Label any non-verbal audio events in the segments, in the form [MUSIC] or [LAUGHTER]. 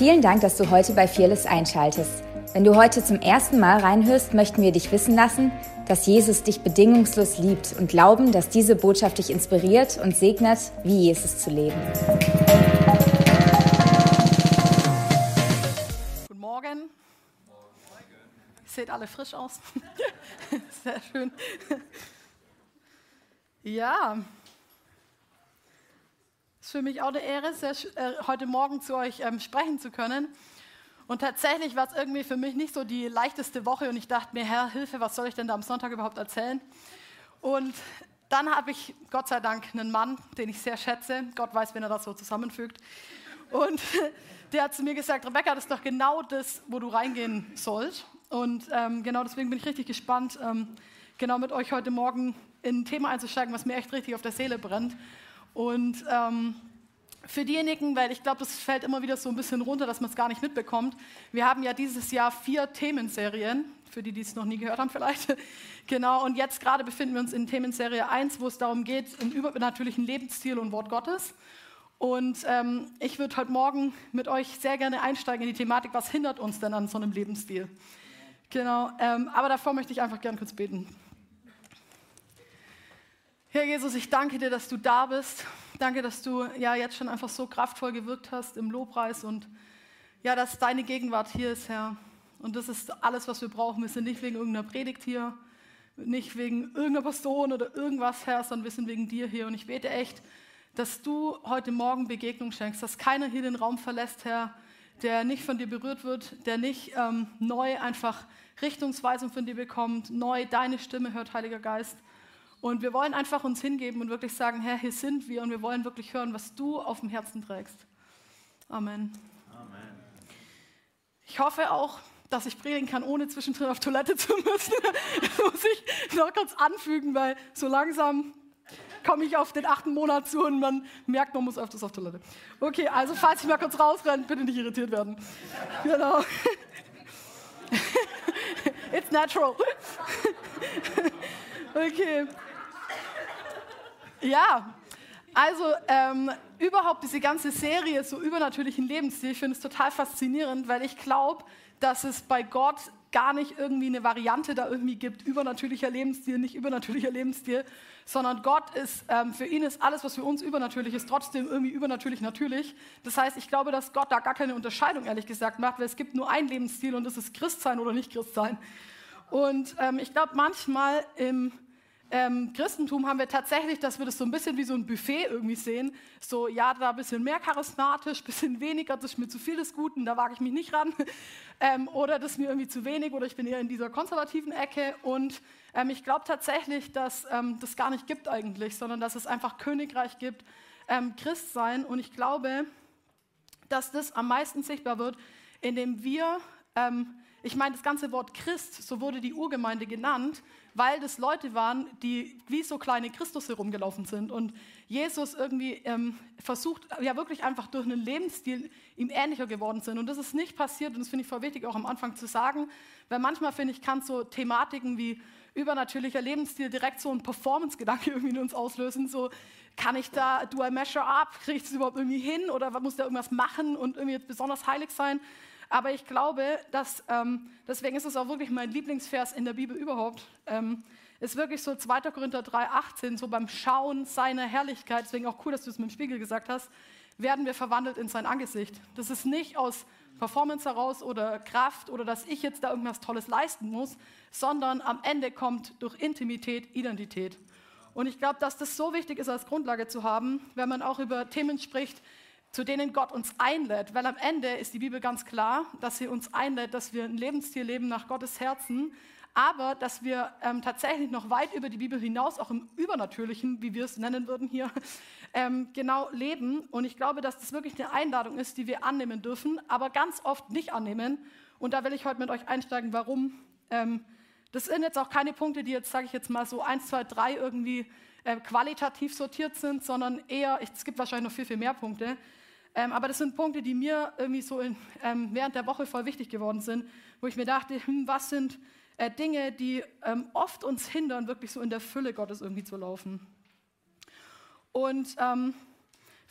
Vielen Dank, dass du heute bei Fearless einschaltest. Wenn du heute zum ersten Mal reinhörst, möchten wir dich wissen lassen, dass Jesus dich bedingungslos liebt und glauben, dass diese Botschaft dich inspiriert und segnet, wie Jesus zu leben. Guten Morgen. Seht alle frisch aus. [LAUGHS] Sehr schön. Ja, es ist für mich auch eine Ehre, sehr, äh, heute Morgen zu euch ähm, sprechen zu können. Und tatsächlich war es irgendwie für mich nicht so die leichteste Woche und ich dachte mir, Herr, Hilfe, was soll ich denn da am Sonntag überhaupt erzählen? Und dann habe ich Gott sei Dank einen Mann, den ich sehr schätze. Gott weiß, wenn er das so zusammenfügt. Und [LAUGHS] der hat zu mir gesagt, Rebecca, das ist doch genau das, wo du reingehen sollst. Und ähm, genau deswegen bin ich richtig gespannt, ähm, genau mit euch heute Morgen in ein Thema einzusteigen, was mir echt richtig auf der Seele brennt. Und ähm, für diejenigen, weil ich glaube, das fällt immer wieder so ein bisschen runter, dass man es gar nicht mitbekommt. Wir haben ja dieses Jahr vier Themenserien, für die, die es noch nie gehört haben vielleicht. [LAUGHS] genau, und jetzt gerade befinden wir uns in Themenserie 1, wo es darum geht, im übernatürlichen Lebensstil und Wort Gottes. Und ähm, ich würde heute Morgen mit euch sehr gerne einsteigen in die Thematik, was hindert uns denn an so einem Lebensstil? Genau, ähm, aber davor möchte ich einfach gerne kurz beten. Herr Jesus, ich danke dir, dass du da bist. Danke, dass du ja jetzt schon einfach so kraftvoll gewirkt hast im Lobpreis und ja, dass deine Gegenwart hier ist, Herr. Und das ist alles, was wir brauchen. Wir sind nicht wegen irgendeiner Predigt hier, nicht wegen irgendeiner Person oder irgendwas, Herr, sondern wir sind wegen dir hier. Und ich bete echt, dass du heute Morgen Begegnung schenkst, dass keiner hier den Raum verlässt, Herr, der nicht von dir berührt wird, der nicht ähm, neu einfach Richtungsweisung von dir bekommt, neu deine Stimme hört, Heiliger Geist. Und wir wollen einfach uns hingeben und wirklich sagen, Herr, hier sind wir und wir wollen wirklich hören, was du auf dem Herzen trägst. Amen. Amen. Ich hoffe auch, dass ich predigen kann, ohne zwischendrin auf Toilette zu müssen. [LAUGHS] das muss ich noch kurz anfügen, weil so langsam komme ich auf den achten Monat zu und man merkt, man muss öfters auf Toilette. Okay, also falls ich mal kurz rausrenne, bitte nicht irritiert werden. Genau. [LAUGHS] It's natural. [LAUGHS] okay. Ja, also ähm, überhaupt diese ganze Serie so übernatürlichen Lebensstil, ich finde es total faszinierend, weil ich glaube, dass es bei Gott gar nicht irgendwie eine Variante da irgendwie gibt, übernatürlicher Lebensstil, nicht übernatürlicher Lebensstil, sondern Gott ist, ähm, für ihn ist alles, was für uns übernatürlich ist, trotzdem irgendwie übernatürlich natürlich. Das heißt, ich glaube, dass Gott da gar keine Unterscheidung, ehrlich gesagt, macht, weil es gibt nur einen Lebensstil und das ist Christsein oder nicht Christsein. Und ähm, ich glaube, manchmal im ähm, Christentum haben wir tatsächlich, dass wir das so ein bisschen wie so ein Buffet irgendwie sehen. So, ja, da ein bisschen mehr charismatisch, ein [LAUGHS] bisschen weniger, das ist mir zu viel des Guten, da wage ich mich nicht ran. [LAUGHS] Ähm, oder das ist mir irgendwie zu wenig oder ich bin eher in dieser konservativen Ecke. Und ähm, ich glaube tatsächlich, dass ähm, das gar nicht gibt eigentlich, sondern dass es einfach Königreich gibt, ähm, Christsein. Und ich glaube, dass das am meisten sichtbar wird, indem wir ähm, ich meine, das ganze Wort Christ, so wurde die Urgemeinde genannt, weil das Leute waren, die wie so kleine Christus herumgelaufen sind. Und Jesus irgendwie ähm, versucht, ja wirklich einfach durch einen Lebensstil ihm ähnlicher geworden sind. Und das ist nicht passiert, und das finde ich voll wichtig auch am Anfang zu sagen, weil manchmal finde ich, kann so Thematiken wie übernatürlicher Lebensstil direkt so ein Performance-Gedanke [LAUGHS] irgendwie in uns auslösen. So, kann ich da, do I measure up, kriege ich das überhaupt irgendwie hin oder muss da irgendwas machen und irgendwie besonders heilig sein? Aber ich glaube, dass, ähm, deswegen ist es auch wirklich mein Lieblingsvers in der Bibel überhaupt. Ähm, ist wirklich so 2. Korinther 3, 18, so beim Schauen seiner Herrlichkeit, deswegen auch cool, dass du es mit dem Spiegel gesagt hast, werden wir verwandelt in sein Angesicht. Das ist nicht aus Performance heraus oder Kraft oder dass ich jetzt da irgendwas Tolles leisten muss, sondern am Ende kommt durch Intimität Identität. Und ich glaube, dass das so wichtig ist, als Grundlage zu haben, wenn man auch über Themen spricht, zu denen Gott uns einlädt, weil am Ende ist die Bibel ganz klar, dass sie uns einlädt, dass wir ein Lebensstil leben nach Gottes Herzen, aber dass wir ähm, tatsächlich noch weit über die Bibel hinaus, auch im Übernatürlichen, wie wir es nennen würden hier, [LAUGHS] ähm, genau leben. Und ich glaube, dass das wirklich eine Einladung ist, die wir annehmen dürfen, aber ganz oft nicht annehmen. Und da will ich heute mit euch einsteigen, warum. Ähm, das sind jetzt auch keine Punkte, die jetzt, sage ich jetzt mal so, eins, zwei, drei irgendwie äh, qualitativ sortiert sind, sondern eher, es gibt wahrscheinlich noch viel, viel mehr Punkte. Ähm, aber das sind Punkte, die mir irgendwie so in, ähm, während der Woche voll wichtig geworden sind, wo ich mir dachte, hm, was sind äh, Dinge, die ähm, oft uns hindern, wirklich so in der Fülle Gottes irgendwie zu laufen. Und ähm,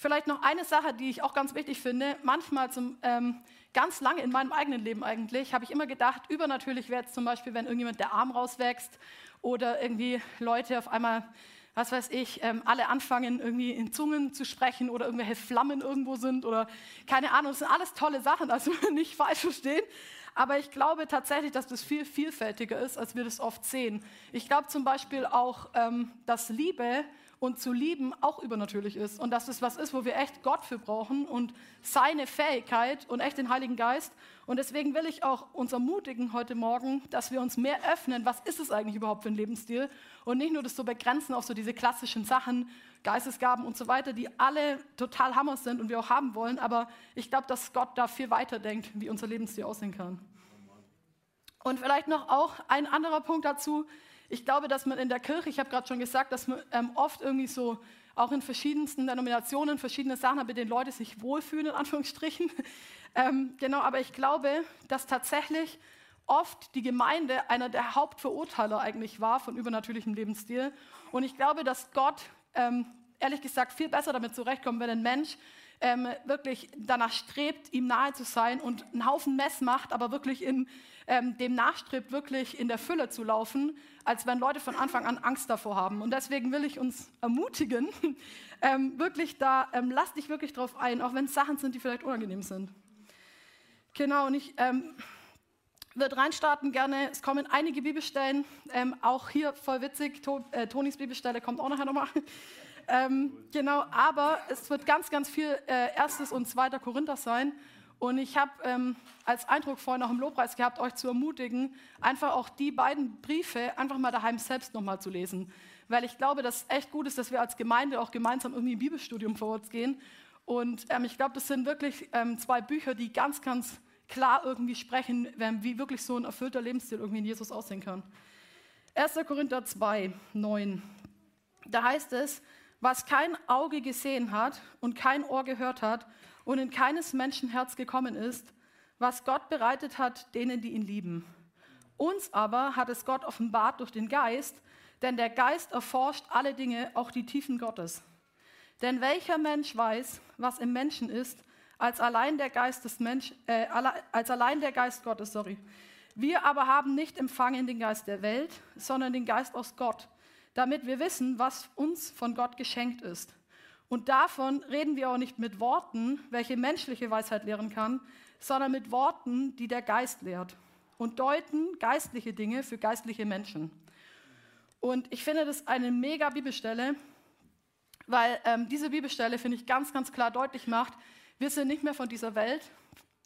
Vielleicht noch eine Sache, die ich auch ganz wichtig finde. Manchmal zum, ähm, ganz lange in meinem eigenen Leben eigentlich, habe ich immer gedacht, übernatürlich wäre es zum Beispiel, wenn irgendjemand der Arm rauswächst oder irgendwie Leute auf einmal, was weiß ich, ähm, alle anfangen irgendwie in Zungen zu sprechen oder irgendwelche Flammen irgendwo sind oder keine Ahnung. Das sind alles tolle Sachen, also [LAUGHS] nicht falsch verstehen. Aber ich glaube tatsächlich, dass das viel vielfältiger ist, als wir das oft sehen. Ich glaube zum Beispiel auch, ähm, dass Liebe und zu lieben auch übernatürlich ist und dass es was ist, wo wir echt Gott für brauchen und seine Fähigkeit und echt den Heiligen Geist. Und deswegen will ich auch uns ermutigen heute Morgen, dass wir uns mehr öffnen, was ist es eigentlich überhaupt für ein Lebensstil und nicht nur das so begrenzen auf so diese klassischen Sachen, Geistesgaben und so weiter, die alle total Hammer sind und wir auch haben wollen. Aber ich glaube, dass Gott da viel weiter denkt, wie unser Lebensstil aussehen kann. Und vielleicht noch auch ein anderer Punkt dazu, ich glaube, dass man in der Kirche, ich habe gerade schon gesagt, dass man ähm, oft irgendwie so auch in verschiedensten Denominationen verschiedene Sachen hat, mit denen Leute sich wohlfühlen, in Anführungsstrichen. [LAUGHS] ähm, genau, aber ich glaube, dass tatsächlich oft die Gemeinde einer der Hauptverurteiler eigentlich war von übernatürlichem Lebensstil. Und ich glaube, dass Gott, ähm, ehrlich gesagt, viel besser damit zurechtkommt, wenn ein Mensch ähm, wirklich danach strebt, ihm nahe zu sein und einen Haufen Mess macht, aber wirklich in, ähm, dem nachstrebt, wirklich in der Fülle zu laufen, als wenn Leute von Anfang an Angst davor haben. Und deswegen will ich uns ermutigen, [LAUGHS] ähm, wirklich da, ähm, lass dich wirklich drauf ein, auch wenn es Sachen sind, die vielleicht unangenehm sind. Genau, und ich ähm, würde reinstarten gerne. Es kommen einige Bibelstellen, ähm, auch hier voll witzig. To äh, Tonis Bibelstelle kommt auch nachher nochmal. Ähm, genau, aber es wird ganz, ganz viel äh, erstes und zweiter Korinther sein. Und ich habe ähm, als Eindruck vorhin auch im Lobpreis gehabt, euch zu ermutigen, einfach auch die beiden Briefe einfach mal daheim selbst nochmal zu lesen. Weil ich glaube, dass es echt gut ist, dass wir als Gemeinde auch gemeinsam irgendwie ein Bibelstudium vor uns gehen. Und ähm, ich glaube, das sind wirklich ähm, zwei Bücher, die ganz, ganz klar irgendwie sprechen, wie wirklich so ein erfüllter Lebensstil irgendwie in Jesus aussehen kann. 1. Korinther 2, 9. Da heißt es, was kein Auge gesehen hat und kein Ohr gehört hat und in keines Menschen Herz gekommen ist, was Gott bereitet hat denen, die ihn lieben. Uns aber hat es Gott offenbart durch den Geist, denn der Geist erforscht alle Dinge, auch die Tiefen Gottes. Denn welcher Mensch weiß, was im Menschen ist, als allein der Geist des Mensch, äh, als allein der Geist Gottes, sorry. Wir aber haben nicht empfangen den Geist der Welt, sondern den Geist aus Gott, damit wir wissen, was uns von Gott geschenkt ist. Und davon reden wir auch nicht mit Worten, welche menschliche Weisheit lehren kann, sondern mit Worten, die der Geist lehrt und deuten geistliche Dinge für geistliche Menschen. Und ich finde das eine mega Bibelstelle, weil ähm, diese Bibelstelle, finde ich, ganz, ganz klar deutlich macht, wir sind nicht mehr von dieser Welt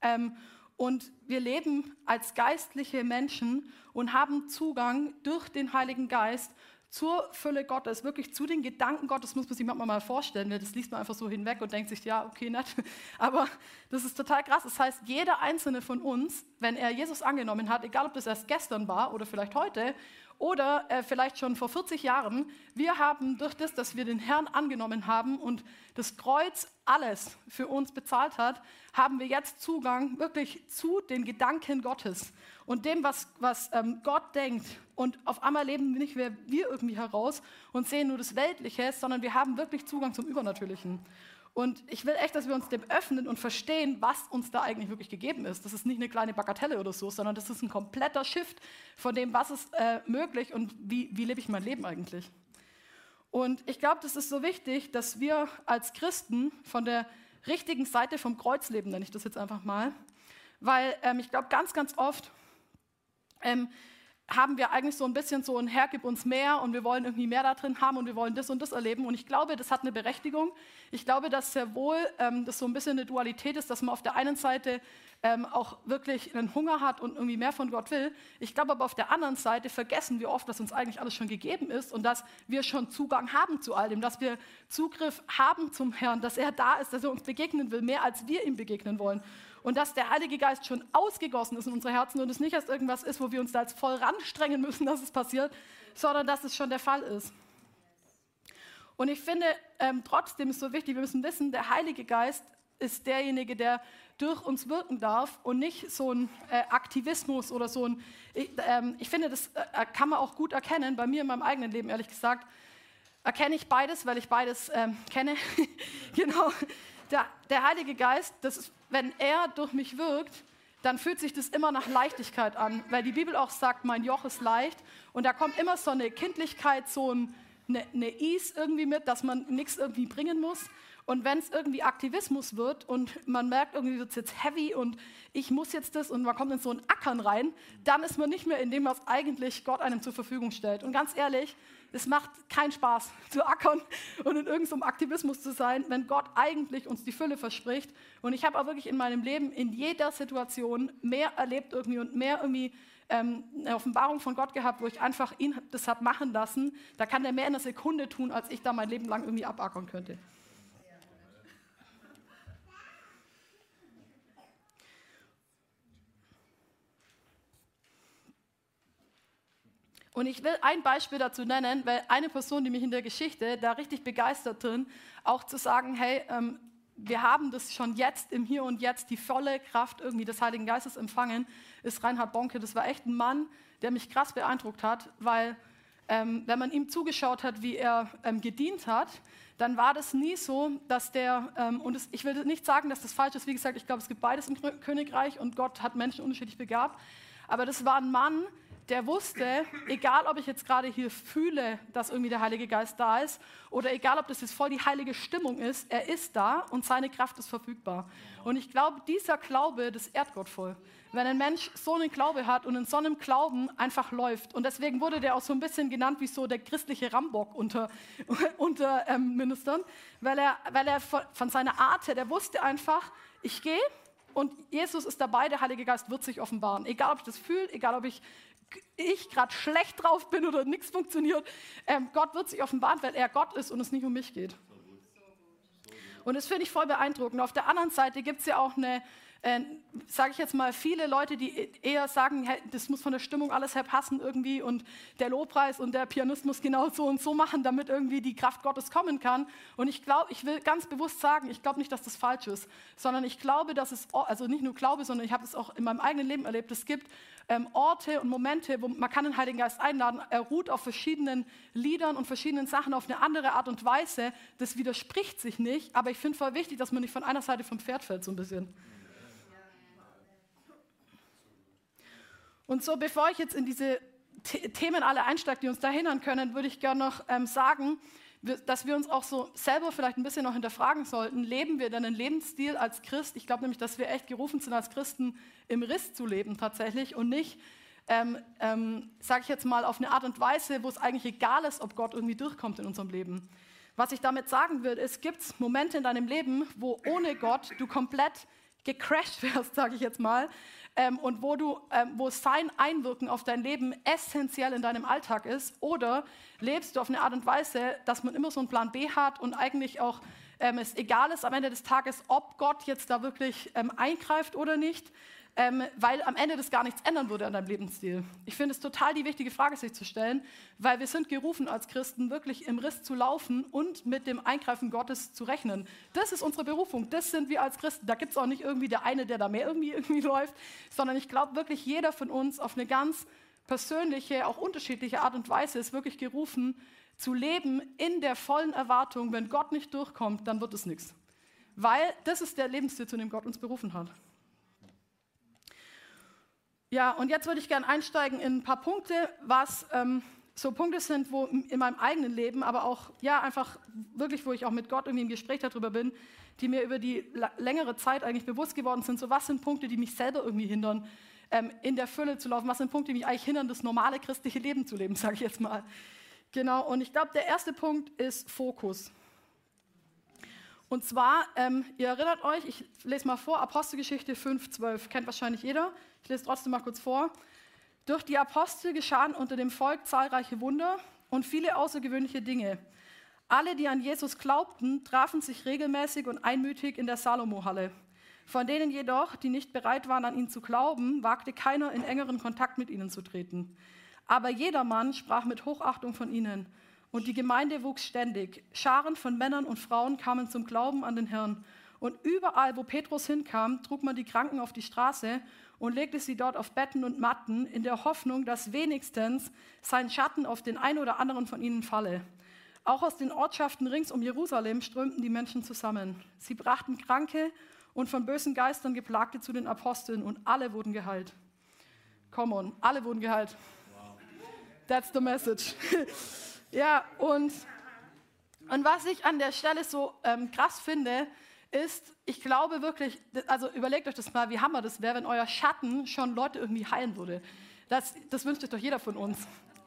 ähm, und wir leben als geistliche Menschen und haben Zugang durch den Heiligen Geist zur Fülle Gottes, wirklich zu den Gedanken Gottes, muss man sich manchmal mal vorstellen. Ne? Das liest man einfach so hinweg und denkt sich, ja, okay, nett. [LAUGHS] Aber das ist total krass. Das heißt, jeder einzelne von uns, wenn er Jesus angenommen hat, egal ob das erst gestern war oder vielleicht heute oder äh, vielleicht schon vor 40 Jahren, wir haben durch das, dass wir den Herrn angenommen haben und das Kreuz alles für uns bezahlt hat, haben wir jetzt Zugang wirklich zu den Gedanken Gottes und dem, was, was ähm, Gott denkt. Und auf einmal leben nicht mehr wir irgendwie heraus und sehen nur das Weltliche, sondern wir haben wirklich Zugang zum Übernatürlichen. Und ich will echt, dass wir uns dem öffnen und verstehen, was uns da eigentlich wirklich gegeben ist. Das ist nicht eine kleine Bagatelle oder so, sondern das ist ein kompletter Shift von dem, was ist äh, möglich und wie, wie lebe ich mein Leben eigentlich. Und ich glaube, das ist so wichtig, dass wir als Christen von der richtigen Seite vom Kreuz leben, nenne ich das jetzt einfach mal. Weil ähm, ich glaube, ganz, ganz oft ähm, haben wir eigentlich so ein bisschen so ein Herr, gib uns mehr und wir wollen irgendwie mehr da drin haben und wir wollen das und das erleben. Und ich glaube, das hat eine Berechtigung. Ich glaube, dass sehr wohl ähm, das so ein bisschen eine Dualität ist, dass man auf der einen Seite ähm, auch wirklich einen Hunger hat und irgendwie mehr von Gott will. Ich glaube aber auf der anderen Seite vergessen wir oft, dass uns eigentlich alles schon gegeben ist und dass wir schon Zugang haben zu all dem, dass wir Zugriff haben zum Herrn, dass er da ist, dass er uns begegnen will, mehr als wir ihm begegnen wollen und dass der Heilige Geist schon ausgegossen ist in unsere Herzen und es nicht erst irgendwas ist, wo wir uns da jetzt voll ranstrengen müssen, [LAUGHS] dass es passiert, sondern dass es schon der Fall ist. Und ich finde ähm, trotzdem ist so wichtig, wir müssen wissen, der Heilige Geist ist derjenige, der durch uns wirken darf und nicht so ein äh, Aktivismus oder so ein, ich, ähm, ich finde, das äh, kann man auch gut erkennen, bei mir in meinem eigenen Leben ehrlich gesagt, erkenne ich beides, weil ich beides ähm, kenne. [LAUGHS] genau. Der, der, Heilige Geist, das ist, wenn er durch mich wirkt, dann fühlt sich das immer nach Leichtigkeit an, weil die Bibel auch sagt, mein Joch ist leicht. Und da kommt immer so eine Kindlichkeit, so ein, eine, eine Ease irgendwie mit, dass man nichts irgendwie bringen muss. Und wenn es irgendwie Aktivismus wird und man merkt, irgendwie wird es jetzt heavy und ich muss jetzt das und man kommt in so ein Ackern rein, dann ist man nicht mehr in dem, was eigentlich Gott einem zur Verfügung stellt. Und ganz ehrlich, es macht keinen Spaß [LAUGHS] zu ackern und in irgendeinem Aktivismus zu sein, wenn Gott eigentlich uns die Fülle verspricht. Und ich habe auch wirklich in meinem Leben in jeder Situation mehr erlebt irgendwie und mehr irgendwie ähm, eine Offenbarung von Gott gehabt, wo ich einfach ihn das habe machen lassen. Da kann er mehr in einer Sekunde tun, als ich da mein Leben lang irgendwie abackern könnte. Und ich will ein Beispiel dazu nennen, weil eine Person, die mich in der Geschichte da richtig begeistert drin, auch zu sagen, hey, ähm, wir haben das schon jetzt im Hier und Jetzt, die volle Kraft irgendwie des Heiligen Geistes empfangen, ist Reinhard Bonke. Das war echt ein Mann, der mich krass beeindruckt hat, weil ähm, wenn man ihm zugeschaut hat, wie er ähm, gedient hat, dann war das nie so, dass der, ähm, und es, ich will nicht sagen, dass das falsch ist, wie gesagt, ich glaube, es gibt beides im Königreich und Gott hat Menschen unterschiedlich begabt, aber das war ein Mann, der wusste, egal ob ich jetzt gerade hier fühle, dass irgendwie der Heilige Geist da ist, oder egal ob das jetzt voll die heilige Stimmung ist, er ist da und seine Kraft ist verfügbar. Und ich glaube, dieser Glaube, das ehrt Gott voll. Wenn ein Mensch so einen Glaube hat und in so einem Glauben einfach läuft. Und deswegen wurde der auch so ein bisschen genannt wie so der christliche Rambock unter, [LAUGHS] unter ähm, Ministern, weil er, weil er von seiner Art her, der wusste einfach, ich gehe und Jesus ist dabei, der Heilige Geist wird sich offenbaren. Egal, ob ich das fühle, egal, ob ich ich gerade schlecht drauf bin oder nichts funktioniert, ähm, Gott wird sich offenbaren, weil er Gott ist und es nicht um mich geht. Und das finde ich voll beeindruckend. Auf der anderen Seite gibt es ja auch eine, äh, sage ich jetzt mal, viele Leute, die eher sagen, hey, das muss von der Stimmung alles her passen irgendwie und der Lobpreis und der Pianist muss genau so und so machen, damit irgendwie die Kraft Gottes kommen kann. Und ich glaube, ich will ganz bewusst sagen, ich glaube nicht, dass das falsch ist, sondern ich glaube, dass es, also nicht nur glaube, sondern ich habe es auch in meinem eigenen Leben erlebt, es gibt ähm, Orte und Momente, wo man kann den Heiligen Geist einladen. Er ruht auf verschiedenen Liedern und verschiedenen Sachen auf eine andere Art und Weise. Das widerspricht sich nicht, aber ich finde voll wichtig, dass man nicht von einer Seite vom Pferd fällt so ein bisschen. Und so, bevor ich jetzt in diese Themen alle einsteige, die uns da hindern können, würde ich gerne noch ähm, sagen, dass wir uns auch so selber vielleicht ein bisschen noch hinterfragen sollten, leben wir denn einen Lebensstil als Christ? Ich glaube nämlich, dass wir echt gerufen sind, als Christen im Riss zu leben tatsächlich und nicht, ähm, ähm, sage ich jetzt mal, auf eine Art und Weise, wo es eigentlich egal ist, ob Gott irgendwie durchkommt in unserem Leben. Was ich damit sagen will, ist, gibt es Momente in deinem Leben, wo ohne Gott du komplett gecrashed wärst, [LAUGHS] sage ich jetzt mal, ähm, und wo, du, ähm, wo sein Einwirken auf dein Leben essentiell in deinem Alltag ist? Oder lebst du auf eine Art und Weise, dass man immer so einen Plan B hat und eigentlich auch ähm, es egal ist am Ende des Tages, ob Gott jetzt da wirklich ähm, eingreift oder nicht? Ähm, weil am Ende das gar nichts ändern würde an deinem Lebensstil. Ich finde es total die wichtige Frage, sich zu stellen, weil wir sind gerufen als Christen, wirklich im Riss zu laufen und mit dem Eingreifen Gottes zu rechnen. Das ist unsere Berufung, das sind wir als Christen. Da gibt es auch nicht irgendwie der eine, der da mehr irgendwie, irgendwie läuft, sondern ich glaube wirklich, jeder von uns auf eine ganz persönliche, auch unterschiedliche Art und Weise ist wirklich gerufen, zu leben in der vollen Erwartung, wenn Gott nicht durchkommt, dann wird es nichts. Weil das ist der Lebensstil, zu dem Gott uns berufen hat. Ja, und jetzt würde ich gerne einsteigen in ein paar Punkte, was ähm, so Punkte sind, wo in meinem eigenen Leben, aber auch, ja, einfach wirklich, wo ich auch mit Gott irgendwie im Gespräch darüber bin, die mir über die längere Zeit eigentlich bewusst geworden sind. So, was sind Punkte, die mich selber irgendwie hindern, ähm, in der Fülle zu laufen? Was sind Punkte, die mich eigentlich hindern, das normale christliche Leben zu leben, [LAUGHS] sage ich jetzt mal. Genau, und ich glaube, der erste Punkt ist Fokus. Und zwar, ähm, ihr erinnert euch, ich lese mal vor, Apostelgeschichte 5,12, kennt wahrscheinlich jeder. Ich lese trotzdem mal kurz vor. Durch die Apostel geschahen unter dem Volk zahlreiche Wunder und viele außergewöhnliche Dinge. Alle, die an Jesus glaubten, trafen sich regelmäßig und einmütig in der Salomo-Halle. Von denen jedoch, die nicht bereit waren, an ihn zu glauben, wagte keiner in engeren Kontakt mit ihnen zu treten. Aber jedermann sprach mit Hochachtung von ihnen. Und die Gemeinde wuchs ständig. Scharen von Männern und Frauen kamen zum Glauben an den Herrn. Und überall, wo Petrus hinkam, trug man die Kranken auf die Straße und legte sie dort auf Betten und Matten, in der Hoffnung, dass wenigstens sein Schatten auf den einen oder anderen von ihnen falle. Auch aus den Ortschaften rings um Jerusalem strömten die Menschen zusammen. Sie brachten Kranke und von bösen Geistern Geplagte zu den Aposteln und alle wurden geheilt. Come on, alle wurden geheilt. That's the message. [LAUGHS] ja, und, und was ich an der Stelle so ähm, krass finde, ist, ich glaube wirklich, also überlegt euch das mal, wie hammer das wäre, wenn euer Schatten schon Leute irgendwie heilen würde. Das, das wünscht sich doch jeder von uns.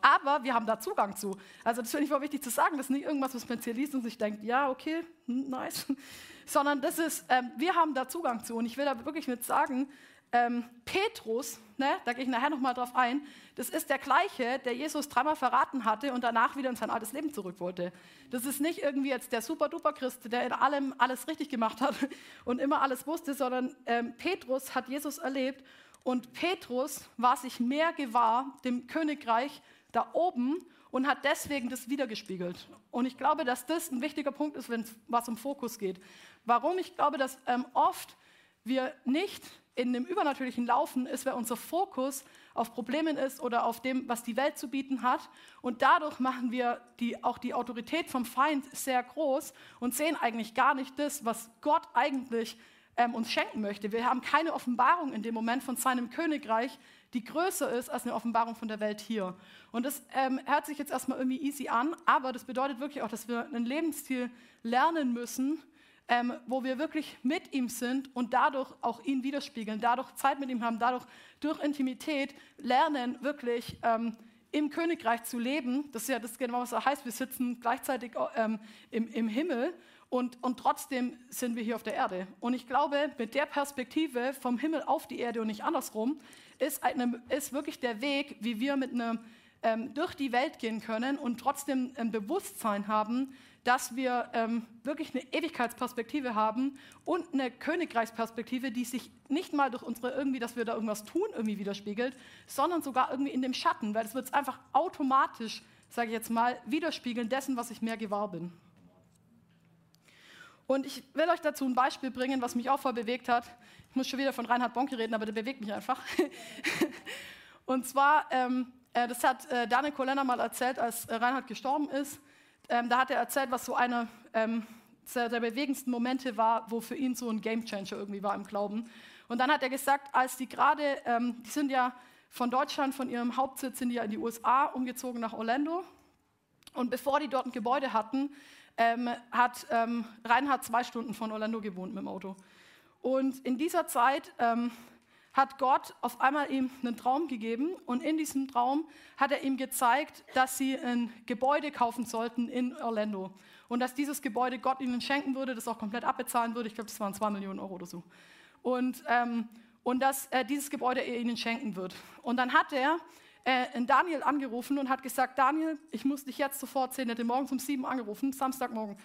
Aber wir haben da Zugang zu. Also das finde ich voll wichtig zu sagen. Das ist nicht irgendwas, was man hier liest und sich denkt, ja, okay, hm, nice. [LAUGHS] Sondern das ist, ähm, wir haben da Zugang zu. Und ich will da wirklich mit sagen, ähm, Petrus, ne, da gehe ich nachher nochmal drauf ein, das ist der gleiche, der Jesus dreimal verraten hatte und danach wieder in sein altes Leben zurück wollte. Das ist nicht irgendwie jetzt der super-duper-Christ, der in allem alles richtig gemacht hat [LAUGHS] und immer alles wusste, sondern ähm, Petrus hat Jesus erlebt und Petrus war sich mehr gewahr dem Königreich da oben und hat deswegen das wiedergespiegelt. Und ich glaube, dass das ein wichtiger Punkt ist, wenn es um Fokus geht. Warum? Ich glaube, dass ähm, oft wir nicht in dem Übernatürlichen laufen, ist, weil unser Fokus auf Problemen ist oder auf dem, was die Welt zu bieten hat. Und dadurch machen wir die, auch die Autorität vom Feind sehr groß und sehen eigentlich gar nicht das, was Gott eigentlich ähm, uns schenken möchte. Wir haben keine Offenbarung in dem Moment von seinem Königreich, die größer ist als eine Offenbarung von der Welt hier. Und das ähm, hört sich jetzt erstmal irgendwie easy an, aber das bedeutet wirklich auch, dass wir einen Lebensstil lernen müssen, ähm, wo wir wirklich mit ihm sind und dadurch auch ihn widerspiegeln, dadurch Zeit mit ihm haben, dadurch durch Intimität lernen, wirklich ähm, im Königreich zu leben. Das ist ja das genau, was er heißt. Wir sitzen gleichzeitig ähm, im, im Himmel und, und trotzdem sind wir hier auf der Erde. Und ich glaube, mit der Perspektive vom Himmel auf die Erde und nicht andersrum, ist, eine, ist wirklich der Weg, wie wir mit einem ähm, durch die Welt gehen können und trotzdem ein Bewusstsein haben, dass wir ähm, wirklich eine Ewigkeitsperspektive haben und eine Königreichsperspektive, die sich nicht mal durch unsere irgendwie, dass wir da irgendwas tun, irgendwie widerspiegelt, sondern sogar irgendwie in dem Schatten, weil es wird einfach automatisch, sage ich jetzt mal, widerspiegeln dessen, was ich mehr gewahr bin. Und ich will euch dazu ein Beispiel bringen, was mich auch voll bewegt hat. Ich muss schon wieder von Reinhard Bonke reden, aber der bewegt mich einfach. [LAUGHS] und zwar, ähm, äh, das hat äh, Daniel Kolenner mal erzählt, als äh, Reinhard gestorben ist. Ähm, da hat er erzählt, was so einer ähm, der, der bewegendsten Momente war, wo für ihn so ein Gamechanger irgendwie war im Glauben. Und dann hat er gesagt, als die gerade, ähm, die sind ja von Deutschland, von ihrem Hauptsitz, sind die ja in die USA umgezogen nach Orlando. Und bevor die dort ein Gebäude hatten, ähm, hat ähm, Reinhard zwei Stunden von Orlando gewohnt mit dem Auto. Und in dieser Zeit ähm, hat Gott auf einmal ihm einen Traum gegeben und in diesem Traum hat er ihm gezeigt, dass sie ein Gebäude kaufen sollten in Orlando und dass dieses Gebäude Gott ihnen schenken würde, das auch komplett abbezahlen würde. Ich glaube, das waren zwei Millionen Euro oder so. Und, ähm, und dass äh, dieses Gebäude er ihnen schenken wird. Und dann hat er äh, Daniel angerufen und hat gesagt, Daniel, ich muss dich jetzt sofort sehen. Er hatte morgens um sieben angerufen, Samstagmorgen.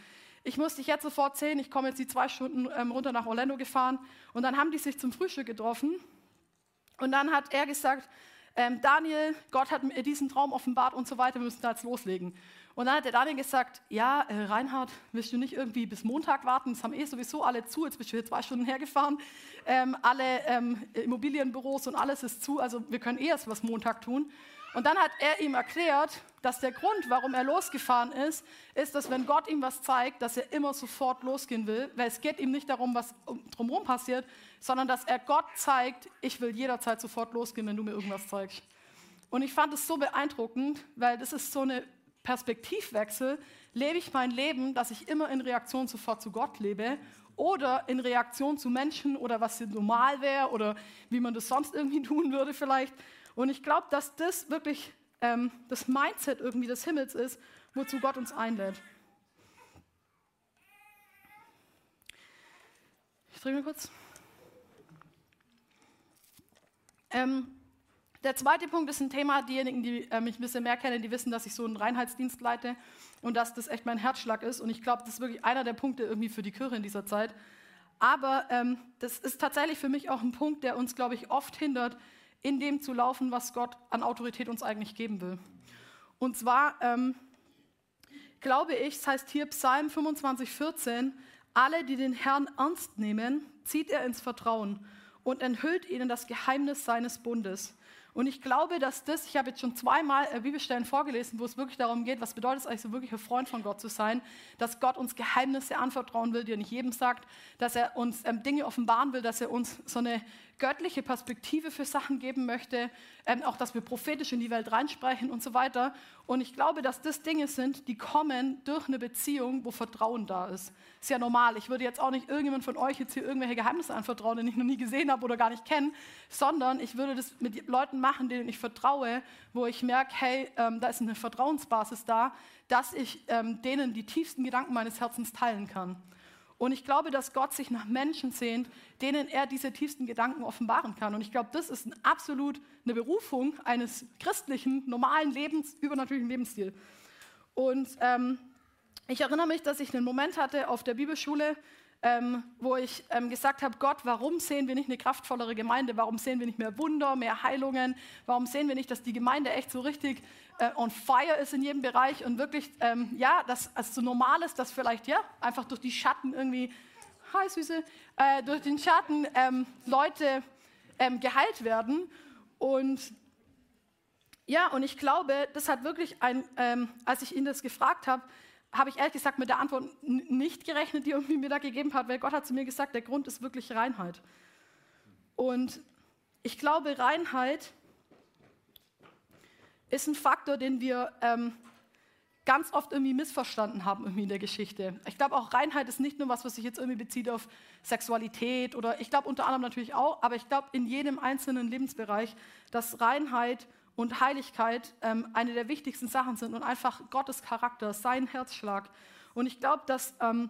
Ich muss dich jetzt sofort sehen. Ich komme jetzt die zwei Stunden ähm, runter nach Orlando gefahren. Und dann haben die sich zum Frühstück getroffen und dann hat er gesagt, ähm, Daniel, Gott hat mir diesen Traum offenbart und so weiter, wir müssen da jetzt loslegen. Und dann hat der Daniel gesagt, ja, äh, Reinhard, willst du nicht irgendwie bis Montag warten? Das haben eh sowieso alle zu, jetzt bist du hier zwei Stunden hergefahren. Ähm, alle ähm, Immobilienbüros und alles ist zu, also wir können eh erst was Montag tun. Und dann hat er ihm erklärt, dass der Grund, warum er losgefahren ist, ist, dass wenn Gott ihm was zeigt, dass er immer sofort losgehen will, weil es geht ihm nicht darum, was drumherum passiert, sondern dass er Gott zeigt, ich will jederzeit sofort losgehen, wenn du mir irgendwas zeigst. Und ich fand es so beeindruckend, weil das ist so eine Perspektivwechsel. Lebe ich mein Leben, dass ich immer in Reaktion sofort zu Gott lebe oder in Reaktion zu Menschen oder was normal wäre oder wie man das sonst irgendwie [LAUGHS] tun würde vielleicht. Und ich glaube, dass das wirklich ähm, das Mindset irgendwie des Himmels ist, wozu Gott uns einlädt. Ich drehe mal kurz. Ähm, der zweite Punkt ist ein Thema, diejenigen, die äh, mich ein bisschen mehr kennen, die wissen, dass ich so einen Reinheitsdienst leite und dass das echt mein Herzschlag ist. Und ich glaube, das ist wirklich einer der Punkte irgendwie für die Kirche in dieser Zeit. Aber ähm, das ist tatsächlich für mich auch ein Punkt, der uns, glaube ich, oft hindert, in dem zu laufen, was Gott an Autorität uns eigentlich geben will. Und zwar ähm, glaube ich, es heißt hier Psalm 25, 14, alle, die den Herrn ernst nehmen, zieht er ins Vertrauen und enthüllt ihnen das Geheimnis seines Bundes. Und ich glaube, dass das, ich habe jetzt schon zweimal äh, Bibelstellen vorgelesen, wo es wirklich darum geht, was bedeutet es eigentlich so wirklich ein Freund von Gott zu sein, dass Gott uns Geheimnisse anvertrauen will, die er nicht jedem sagt, dass er uns ähm, Dinge offenbaren will, dass er uns so eine göttliche Perspektive für Sachen geben möchte, ähm, auch dass wir prophetisch in die Welt reinsprechen und so weiter. Und ich glaube, dass das Dinge sind, die kommen durch eine Beziehung, wo Vertrauen da ist. Ist ja normal. Ich würde jetzt auch nicht irgendjemand von euch jetzt hier irgendwelche Geheimnisse anvertrauen, den ich noch nie gesehen habe oder gar nicht kenne, sondern ich würde das mit Leuten machen, denen ich vertraue, wo ich merke, hey, ähm, da ist eine Vertrauensbasis da, dass ich ähm, denen die tiefsten Gedanken meines Herzens teilen kann. Und ich glaube, dass Gott sich nach Menschen sehnt, denen er diese tiefsten Gedanken offenbaren kann. Und ich glaube, das ist ein absolut eine Berufung eines christlichen, normalen Lebens, übernatürlichen Lebensstils. Und ähm, ich erinnere mich, dass ich einen Moment hatte auf der Bibelschule, ähm, wo ich ähm, gesagt habe, Gott, warum sehen wir nicht eine kraftvollere Gemeinde? Warum sehen wir nicht mehr Wunder, mehr Heilungen? Warum sehen wir nicht, dass die Gemeinde echt so richtig äh, on fire ist in jedem Bereich und wirklich, ähm, ja, dass es so normal ist, dass vielleicht, ja, einfach durch die Schatten irgendwie, hi Süße, äh, durch den Schatten ähm, Leute ähm, geheilt werden. Und ja, und ich glaube, das hat wirklich ein, ähm, als ich ihn das gefragt habe, habe ich ehrlich gesagt mit der Antwort nicht gerechnet, die irgendwie mir da gegeben hat, weil Gott hat zu mir gesagt, der Grund ist wirklich Reinheit. Und ich glaube, Reinheit ist ein Faktor, den wir ähm, ganz oft irgendwie missverstanden haben irgendwie in der Geschichte. Ich glaube auch Reinheit ist nicht nur was, was sich jetzt irgendwie bezieht auf Sexualität oder ich glaube unter anderem natürlich auch, aber ich glaube in jedem einzelnen Lebensbereich, dass Reinheit und Heiligkeit ähm, eine der wichtigsten Sachen sind und einfach Gottes Charakter, sein Herzschlag. Und ich glaube, dass ähm,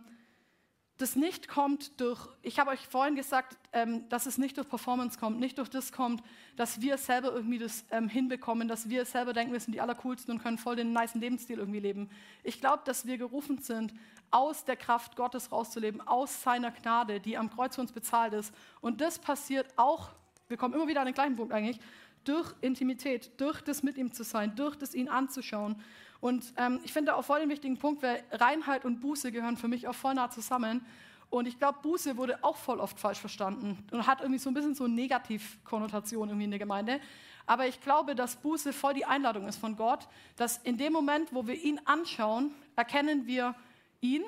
das nicht kommt durch, ich habe euch vorhin gesagt, ähm, dass es nicht durch Performance kommt, nicht durch das kommt, dass wir selber irgendwie das ähm, hinbekommen, dass wir selber denken, wir sind die Allercoolsten und können voll den nice Lebensstil irgendwie leben. Ich glaube, dass wir gerufen sind, aus der Kraft Gottes rauszuleben, aus seiner Gnade, die am Kreuz für uns bezahlt ist. Und das passiert auch, wir kommen immer wieder an den gleichen Punkt eigentlich, durch Intimität, durch das mit ihm zu sein, durch das ihn anzuschauen. Und ähm, ich finde auch voll den wichtigen Punkt, weil Reinheit und Buße gehören für mich auch voll nah zusammen. Und ich glaube, Buße wurde auch voll oft falsch verstanden und hat irgendwie so ein bisschen so eine Negativkonnotation irgendwie in der Gemeinde. Aber ich glaube, dass Buße voll die Einladung ist von Gott, dass in dem Moment, wo wir ihn anschauen, erkennen wir ihn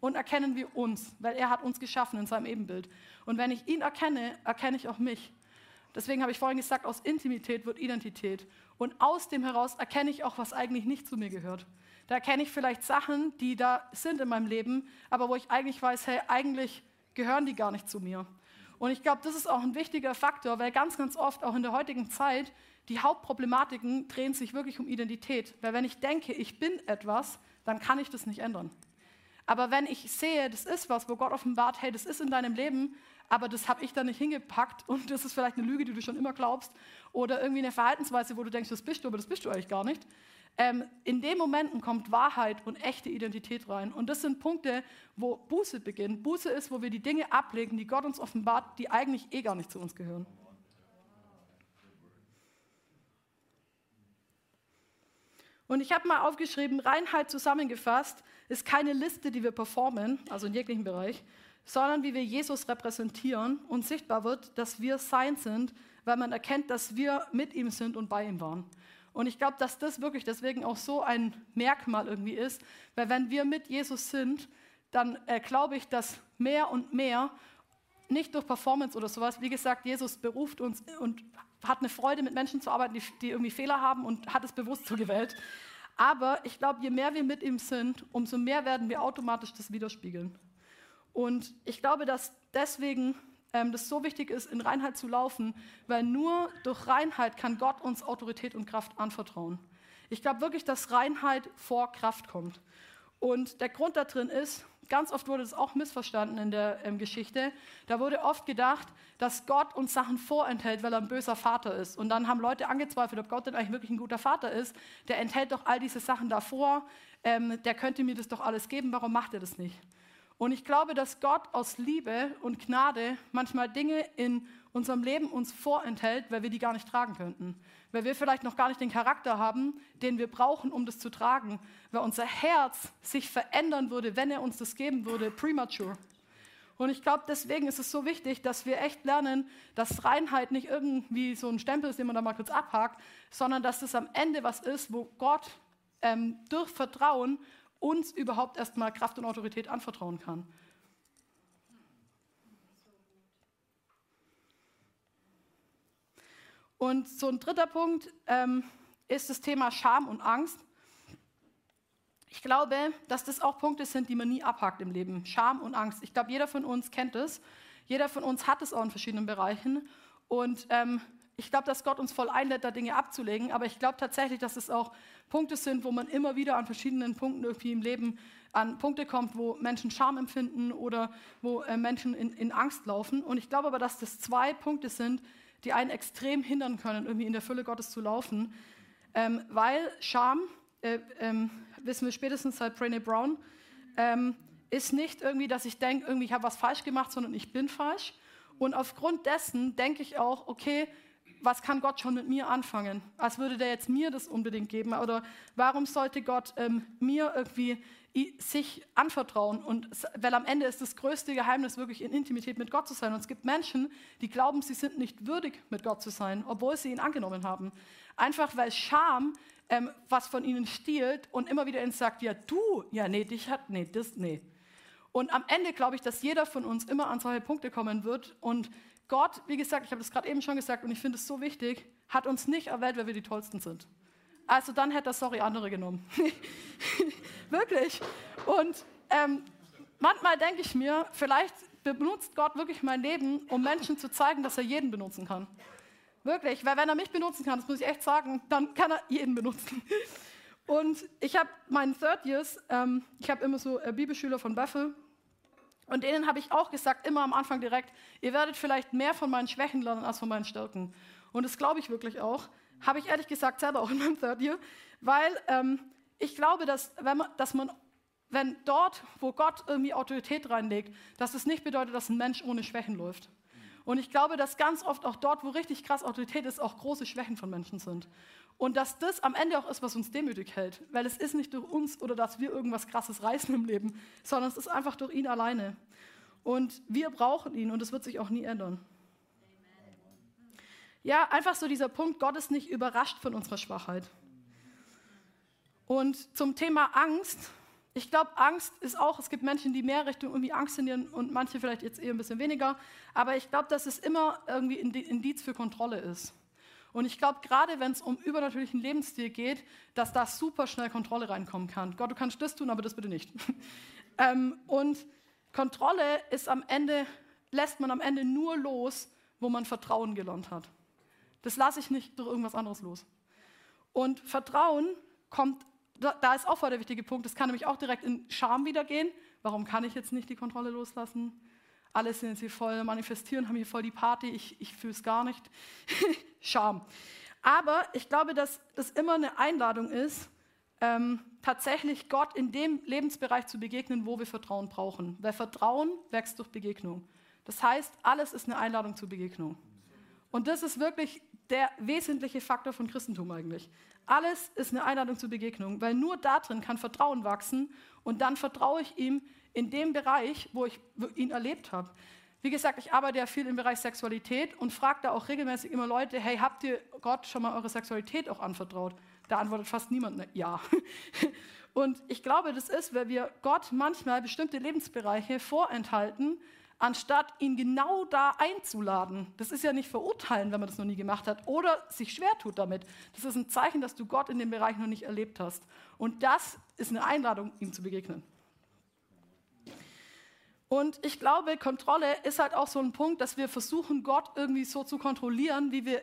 und erkennen wir uns, weil er hat uns geschaffen in seinem Ebenbild. Und wenn ich ihn erkenne, erkenne ich auch mich. Deswegen habe ich vorhin gesagt, aus Intimität wird Identität. Und aus dem heraus erkenne ich auch, was eigentlich nicht zu mir gehört. Da erkenne ich vielleicht Sachen, die da sind in meinem Leben, aber wo ich eigentlich weiß, hey, eigentlich gehören die gar nicht zu mir. Und ich glaube, das ist auch ein wichtiger Faktor, weil ganz, ganz oft auch in der heutigen Zeit die Hauptproblematiken drehen sich wirklich um Identität. Weil wenn ich denke, ich bin etwas, dann kann ich das nicht ändern. Aber wenn ich sehe, das ist was, wo Gott offenbart, hey, das ist in deinem Leben, aber das habe ich da nicht hingepackt und das ist vielleicht eine Lüge, die du schon immer glaubst oder irgendwie eine Verhaltensweise, wo du denkst, das bist du, aber das bist du eigentlich gar nicht. Ähm, in den Momenten kommt Wahrheit und echte Identität rein. Und das sind Punkte, wo Buße beginnt. Buße ist, wo wir die Dinge ablegen, die Gott uns offenbart, die eigentlich eh gar nicht zu uns gehören. Und ich habe mal aufgeschrieben, Reinheit zusammengefasst ist keine Liste, die wir performen, also in jeglichem Bereich, sondern wie wir Jesus repräsentieren und sichtbar wird, dass wir sein sind, weil man erkennt, dass wir mit ihm sind und bei ihm waren. Und ich glaube, dass das wirklich deswegen auch so ein Merkmal irgendwie ist, weil wenn wir mit Jesus sind, dann äh, glaube ich, dass mehr und mehr, nicht durch Performance oder sowas, wie gesagt, Jesus beruft uns und hat eine Freude, mit Menschen zu arbeiten, die, die irgendwie Fehler haben und hat es bewusst so gewählt. Aber ich glaube, je mehr wir mit ihm sind, umso mehr werden wir automatisch das widerspiegeln. Und ich glaube, dass deswegen ähm, das so wichtig ist, in Reinheit zu laufen, weil nur durch Reinheit kann Gott uns Autorität und Kraft anvertrauen. Ich glaube wirklich, dass Reinheit vor Kraft kommt. Und der Grund da drin ist, ganz oft wurde es auch missverstanden in der ähm, Geschichte, da wurde oft gedacht, dass Gott uns Sachen vorenthält, weil er ein böser Vater ist. Und dann haben Leute angezweifelt, ob Gott denn eigentlich wirklich ein guter Vater ist. Der enthält doch all diese Sachen davor, ähm, der könnte mir das doch alles geben, warum macht er das nicht? Und ich glaube, dass Gott aus Liebe und Gnade manchmal Dinge in unserem Leben uns vorenthält, weil wir die gar nicht tragen könnten. Weil wir vielleicht noch gar nicht den Charakter haben, den wir brauchen, um das zu tragen. Weil unser Herz sich verändern würde, wenn er uns das geben würde, premature. Und ich glaube, deswegen ist es so wichtig, dass wir echt lernen, dass Reinheit nicht irgendwie so ein Stempel ist, den man da mal kurz abhakt, sondern dass das am Ende was ist, wo Gott ähm, durch Vertrauen uns überhaupt erstmal Kraft und Autorität anvertrauen kann. Und so ein dritter Punkt ähm, ist das Thema Scham und Angst. Ich glaube, dass das auch Punkte sind, die man nie abhakt im Leben. Scham und Angst. Ich glaube, jeder von uns kennt es. Jeder von uns hat es auch in verschiedenen Bereichen. Und ähm, ich glaube, dass Gott uns voll einlädt, da Dinge abzulegen. Aber ich glaube tatsächlich, dass es auch Punkte sind, wo man immer wieder an verschiedenen Punkten irgendwie im Leben an Punkte kommt, wo Menschen Scham empfinden oder wo äh, Menschen in, in Angst laufen. Und ich glaube aber, dass das zwei Punkte sind, die einen extrem hindern können, irgendwie in der Fülle Gottes zu laufen. Ähm, weil Scham äh, ähm, wissen wir spätestens seit Brené Brown, ähm, ist nicht irgendwie, dass ich denke, irgendwie ich habe was falsch gemacht, sondern ich bin falsch. Und aufgrund dessen denke ich auch, okay, was kann Gott schon mit mir anfangen? Als würde der jetzt mir das unbedingt geben. Oder warum sollte Gott ähm, mir irgendwie sich anvertrauen? Und weil am Ende ist das größte Geheimnis wirklich in Intimität mit Gott zu sein. Und es gibt Menschen, die glauben, sie sind nicht würdig, mit Gott zu sein, obwohl sie ihn angenommen haben. Einfach weil Scham ähm, was von ihnen stiehlt und immer wieder ihnen sagt, ja du, ja nee, dich hat, nee, das, nee. Und am Ende glaube ich, dass jeder von uns immer an solche Punkte kommen wird. Und Gott, wie gesagt, ich habe das gerade eben schon gesagt und ich finde es so wichtig, hat uns nicht erwählt, weil wir die Tollsten sind. Also dann hätte er, sorry, andere genommen. [LAUGHS] wirklich. Und ähm, manchmal denke ich mir, vielleicht benutzt Gott wirklich mein Leben, um Menschen zu zeigen, dass er jeden benutzen kann. Wirklich, weil wenn er mich benutzen kann, das muss ich echt sagen, dann kann er jeden benutzen. [LAUGHS] Und ich habe meinen Third Years, ähm, ich habe immer so äh, Bibelschüler von Bethel und denen habe ich auch gesagt, immer am Anfang direkt, ihr werdet vielleicht mehr von meinen Schwächen lernen als von meinen Stärken. Und das glaube ich wirklich auch. Habe ich ehrlich gesagt selber auch in meinem Third Year, weil ähm, ich glaube, dass, wenn man, dass man, wenn dort, wo Gott irgendwie Autorität reinlegt, dass es nicht bedeutet, dass ein Mensch ohne Schwächen läuft. Und ich glaube, dass ganz oft auch dort, wo richtig krass Autorität ist, auch große Schwächen von Menschen sind. Und dass das am Ende auch ist, was uns demütig hält. Weil es ist nicht durch uns oder dass wir irgendwas Krasses reißen im Leben, sondern es ist einfach durch ihn alleine. Und wir brauchen ihn und es wird sich auch nie ändern. Ja, einfach so dieser Punkt, Gott ist nicht überrascht von unserer Schwachheit. Und zum Thema Angst, ich glaube, Angst ist auch, es gibt Menschen, die mehr Richtung irgendwie Angst tendieren und manche vielleicht jetzt eher ein bisschen weniger. Aber ich glaube, dass es immer irgendwie ein Indiz für Kontrolle ist. Und ich glaube, gerade wenn es um übernatürlichen Lebensstil geht, dass da super schnell Kontrolle reinkommen kann. Gott, du kannst das tun, aber das bitte nicht. [LAUGHS] ähm, und Kontrolle ist am Ende, lässt man am Ende nur los, wo man Vertrauen gelernt hat. Das lasse ich nicht durch irgendwas anderes los. Und Vertrauen kommt da ist auch voll der wichtige Punkt. Das kann nämlich auch direkt in Scham wieder gehen. Warum kann ich jetzt nicht die Kontrolle loslassen? Alle sind jetzt hier voll manifestieren, haben hier voll die Party, ich, ich fühle es gar nicht. [LAUGHS] Scham. Aber ich glaube, dass das immer eine Einladung ist, ähm, tatsächlich Gott in dem Lebensbereich zu begegnen, wo wir Vertrauen brauchen. Weil Vertrauen wächst durch Begegnung. Das heißt, alles ist eine Einladung zur Begegnung. Und das ist wirklich der wesentliche Faktor von Christentum eigentlich. Alles ist eine Einladung zur Begegnung, weil nur darin kann Vertrauen wachsen und dann vertraue ich ihm in dem Bereich, wo ich ihn erlebt habe. Wie gesagt, ich arbeite ja viel im Bereich Sexualität und frage da auch regelmäßig immer Leute, hey, habt ihr Gott schon mal eure Sexualität auch anvertraut? Da antwortet fast niemand, ne, ja. [LAUGHS] Und ich glaube, das ist, weil wir Gott manchmal bestimmte Lebensbereiche vorenthalten, anstatt ihn genau da einzuladen. Das ist ja nicht verurteilen, wenn man das noch nie gemacht hat oder sich schwer tut damit. Das ist ein Zeichen, dass du Gott in dem Bereich noch nicht erlebt hast. Und das ist eine Einladung, ihm zu begegnen. Und ich glaube, Kontrolle ist halt auch so ein Punkt, dass wir versuchen, Gott irgendwie so zu kontrollieren, wie wir,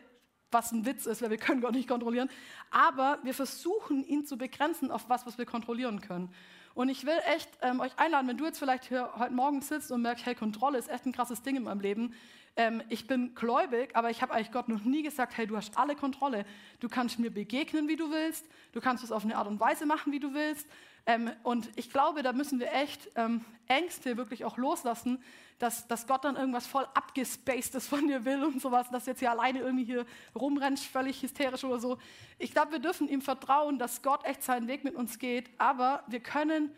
was ein Witz ist, weil wir können Gott nicht kontrollieren, aber wir versuchen, ihn zu begrenzen auf was, was wir kontrollieren können. Und ich will echt ähm, euch einladen, wenn du jetzt vielleicht hier heute Morgen sitzt und merkst, hey, Kontrolle ist echt ein krasses Ding in meinem Leben. Ähm, ich bin gläubig, aber ich habe eigentlich Gott noch nie gesagt, hey, du hast alle Kontrolle. Du kannst mir begegnen, wie du willst. Du kannst es auf eine Art und Weise machen, wie du willst. Ähm, und ich glaube, da müssen wir echt ähm, Ängste wirklich auch loslassen, dass, dass Gott dann irgendwas voll abgespacedes von dir will und sowas, dass jetzt hier alleine irgendwie hier rumrennt, völlig hysterisch oder so. Ich glaube, wir dürfen ihm vertrauen, dass Gott echt seinen Weg mit uns geht, aber wir können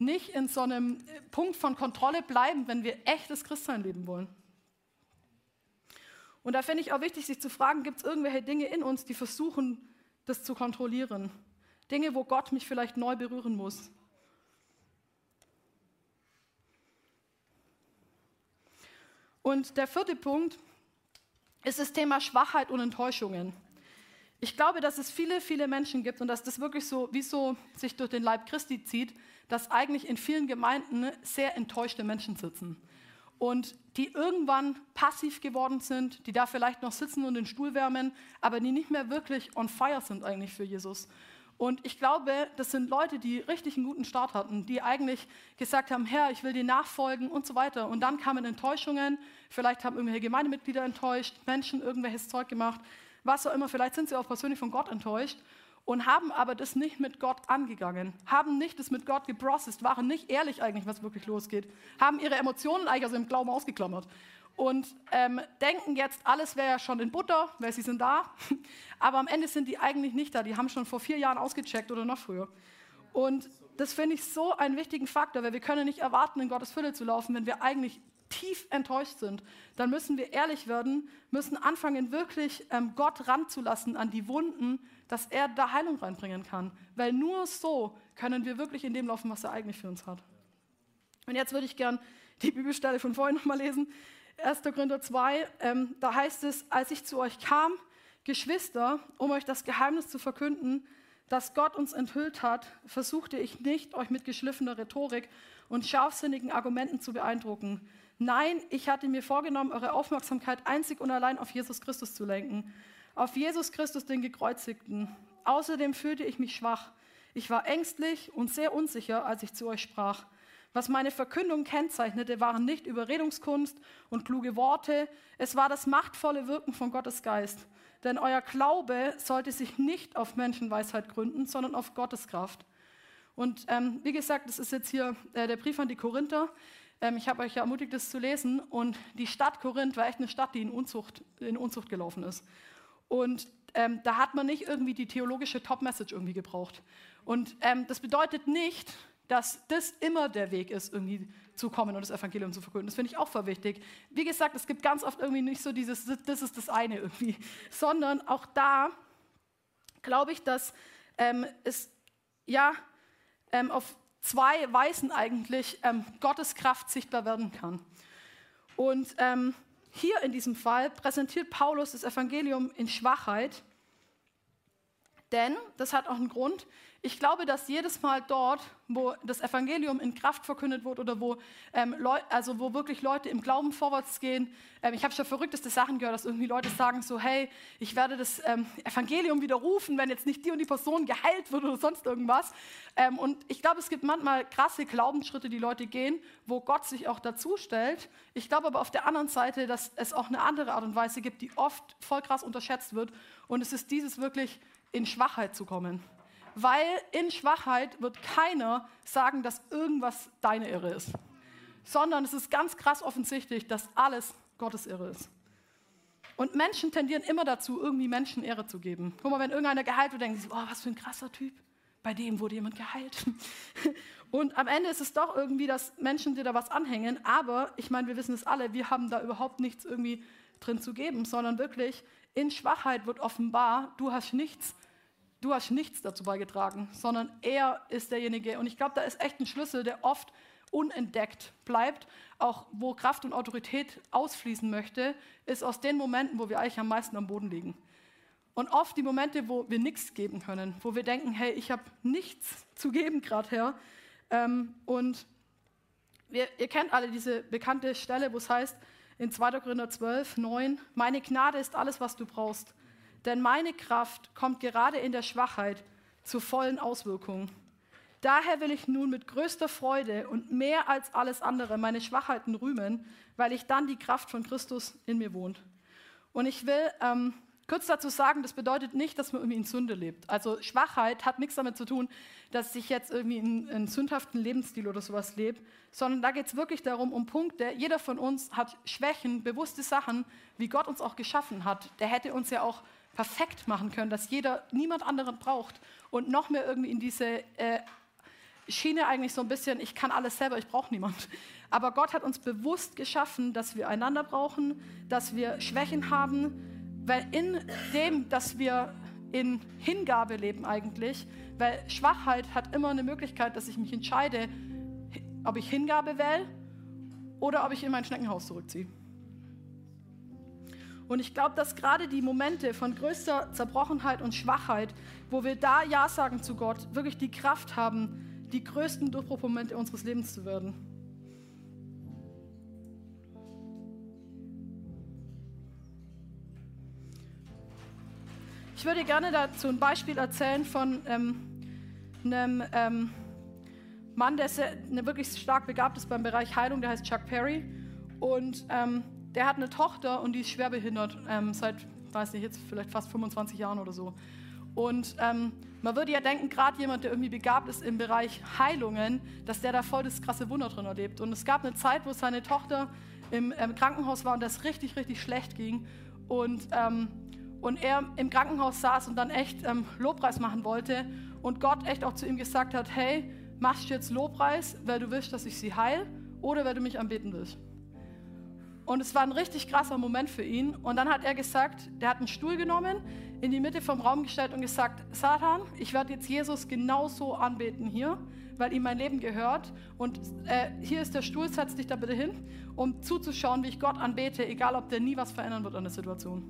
nicht in so einem Punkt von Kontrolle bleiben, wenn wir echtes Christsein leben wollen. Und da finde ich auch wichtig, sich zu fragen, gibt es irgendwelche Dinge in uns, die versuchen, das zu kontrollieren? Dinge, wo Gott mich vielleicht neu berühren muss. Und der vierte Punkt ist das Thema Schwachheit und Enttäuschungen. Ich glaube, dass es viele, viele Menschen gibt und dass das wirklich so, wie so sich durch den Leib Christi zieht, dass eigentlich in vielen Gemeinden sehr enttäuschte Menschen sitzen und die irgendwann passiv geworden sind, die da vielleicht noch sitzen und den Stuhl wärmen, aber die nicht mehr wirklich on fire sind eigentlich für Jesus. Und ich glaube, das sind Leute, die richtig einen guten Start hatten, die eigentlich gesagt haben, Herr, ich will dir nachfolgen und so weiter. Und dann kamen Enttäuschungen, vielleicht haben irgendwelche Gemeindemitglieder enttäuscht, Menschen irgendwelches Zeug gemacht, was auch immer, vielleicht sind sie auch persönlich von Gott enttäuscht und haben aber das nicht mit Gott angegangen, haben nicht das mit Gott geprocessed, waren nicht ehrlich eigentlich, was wirklich losgeht, haben ihre Emotionen eigentlich also im Glauben ausgeklammert und ähm, denken jetzt, alles wäre ja schon in Butter, weil sie sind da, [LAUGHS] aber am Ende sind die eigentlich nicht da, die haben schon vor vier Jahren ausgecheckt oder noch früher. Und das finde ich so einen wichtigen Faktor, weil wir können nicht erwarten, in Gottes Fülle zu laufen, wenn wir eigentlich tief enttäuscht sind. Dann müssen wir ehrlich werden, müssen anfangen, wirklich ähm, Gott ranzulassen an die Wunden, dass er da Heilung reinbringen kann. Weil nur so können wir wirklich in dem laufen, was er eigentlich für uns hat. Und jetzt würde ich gern die Bibelstelle von vorhin nochmal lesen. 1. Korinther 2, ähm, da heißt es, als ich zu euch kam, Geschwister, um euch das Geheimnis zu verkünden, das Gott uns enthüllt hat, versuchte ich nicht, euch mit geschliffener Rhetorik und scharfsinnigen Argumenten zu beeindrucken. Nein, ich hatte mir vorgenommen, eure Aufmerksamkeit einzig und allein auf Jesus Christus zu lenken auf Jesus Christus, den Gekreuzigten. Außerdem fühlte ich mich schwach. Ich war ängstlich und sehr unsicher, als ich zu euch sprach. Was meine Verkündung kennzeichnete, waren nicht Überredungskunst und kluge Worte, es war das machtvolle Wirken von Gottes Geist. Denn euer Glaube sollte sich nicht auf Menschenweisheit gründen, sondern auf Gottes Kraft. Und ähm, wie gesagt, das ist jetzt hier äh, der Brief an die Korinther. Ähm, ich habe euch ja ermutigt, das zu lesen. Und die Stadt Korinth war echt eine Stadt, die in Unzucht, in Unzucht gelaufen ist. Und ähm, da hat man nicht irgendwie die theologische Top-Message irgendwie gebraucht. Und ähm, das bedeutet nicht, dass das immer der Weg ist, irgendwie zu kommen und das Evangelium zu verkünden. Das finde ich auch voll wichtig. Wie gesagt, es gibt ganz oft irgendwie nicht so dieses, das ist das eine irgendwie, [LAUGHS] sondern auch da glaube ich, dass ähm, es ja ähm, auf zwei Weisen eigentlich ähm, Gottes Kraft sichtbar werden kann. Und ähm, hier in diesem Fall präsentiert Paulus das Evangelium in Schwachheit, denn, das hat auch einen Grund, ich glaube, dass jedes Mal dort, wo das Evangelium in Kraft verkündet wird oder wo, ähm, also wo wirklich Leute im Glauben vorwärts gehen, ähm, ich habe schon verrückteste Sachen gehört, dass irgendwie Leute sagen so, hey, ich werde das ähm, Evangelium widerrufen, wenn jetzt nicht die und die Person geheilt wird oder sonst irgendwas. Ähm, und ich glaube, es gibt manchmal krasse Glaubensschritte, die Leute gehen, wo Gott sich auch dazu stellt. Ich glaube aber auf der anderen Seite, dass es auch eine andere Art und Weise gibt, die oft voll krass unterschätzt wird. Und es ist dieses wirklich in Schwachheit zu kommen weil in Schwachheit wird keiner sagen, dass irgendwas deine Irre ist, sondern es ist ganz krass offensichtlich, dass alles Gottes Irre ist. Und Menschen tendieren immer dazu, irgendwie Menschen Ehre zu geben. Guck mal, wenn irgendeiner geheilt wird, denken sie, oh, was für ein krasser Typ. Bei dem wurde jemand geheilt. [LAUGHS] Und am Ende ist es doch irgendwie, dass Menschen dir da was anhängen. Aber ich meine, wir wissen es alle, wir haben da überhaupt nichts irgendwie drin zu geben, sondern wirklich in Schwachheit wird offenbar, du hast nichts du hast nichts dazu beigetragen, sondern er ist derjenige. Und ich glaube, da ist echt ein Schlüssel, der oft unentdeckt bleibt, auch wo Kraft und Autorität ausfließen möchte, ist aus den Momenten, wo wir eigentlich am meisten am Boden liegen. Und oft die Momente, wo wir nichts geben können, wo wir denken, hey, ich habe nichts zu geben gerade her. Ähm, und wir, ihr kennt alle diese bekannte Stelle, wo es heißt in 2. Korinther 12, 9, meine Gnade ist alles, was du brauchst. Denn meine Kraft kommt gerade in der Schwachheit zu vollen Auswirkungen. Daher will ich nun mit größter Freude und mehr als alles andere meine Schwachheiten rühmen, weil ich dann die Kraft von Christus in mir wohnt. Und ich will ähm, kurz dazu sagen, das bedeutet nicht, dass man irgendwie in Sünde lebt. Also Schwachheit hat nichts damit zu tun, dass ich jetzt irgendwie in einen sündhaften Lebensstil oder sowas lebe, sondern da geht es wirklich darum, um Punkte. Jeder von uns hat Schwächen, bewusste Sachen, wie Gott uns auch geschaffen hat. Der hätte uns ja auch perfekt machen können, dass jeder niemand anderen braucht und noch mehr irgendwie in diese äh, Schiene eigentlich so ein bisschen, ich kann alles selber, ich brauche niemand. Aber Gott hat uns bewusst geschaffen, dass wir einander brauchen, dass wir Schwächen haben, weil in dem, dass wir in Hingabe leben eigentlich, weil Schwachheit hat immer eine Möglichkeit, dass ich mich entscheide, ob ich Hingabe wähle oder ob ich in mein Schneckenhaus zurückziehe. Und ich glaube, dass gerade die Momente von größter Zerbrochenheit und Schwachheit, wo wir da Ja sagen zu Gott, wirklich die Kraft haben, die größten Durchbruchmomente unseres Lebens zu werden. Ich würde gerne dazu ein Beispiel erzählen von ähm, einem ähm, Mann, der sehr, ne, wirklich stark begabt ist beim Bereich Heilung, der heißt Chuck Perry. Und ähm, der hat eine Tochter und die ist schwer behindert ähm, seit, weiß nicht, jetzt vielleicht fast 25 Jahren oder so. Und ähm, man würde ja denken, gerade jemand, der irgendwie begabt ist im Bereich Heilungen, dass der da voll das krasse Wunder drin erlebt. Und es gab eine Zeit, wo seine Tochter im ähm, Krankenhaus war und das richtig, richtig schlecht ging. Und, ähm, und er im Krankenhaus saß und dann echt ähm, Lobpreis machen wollte. Und Gott echt auch zu ihm gesagt hat, hey, machst du jetzt Lobpreis, weil du willst, dass ich sie heil oder weil du mich anbeten willst. Und es war ein richtig krasser Moment für ihn. Und dann hat er gesagt, der hat einen Stuhl genommen, in die Mitte vom Raum gestellt und gesagt, Satan, ich werde jetzt Jesus genauso anbeten hier, weil ihm mein Leben gehört. Und äh, hier ist der Stuhl, setz dich da bitte hin, um zuzuschauen, wie ich Gott anbete, egal ob der nie was verändern wird an der Situation.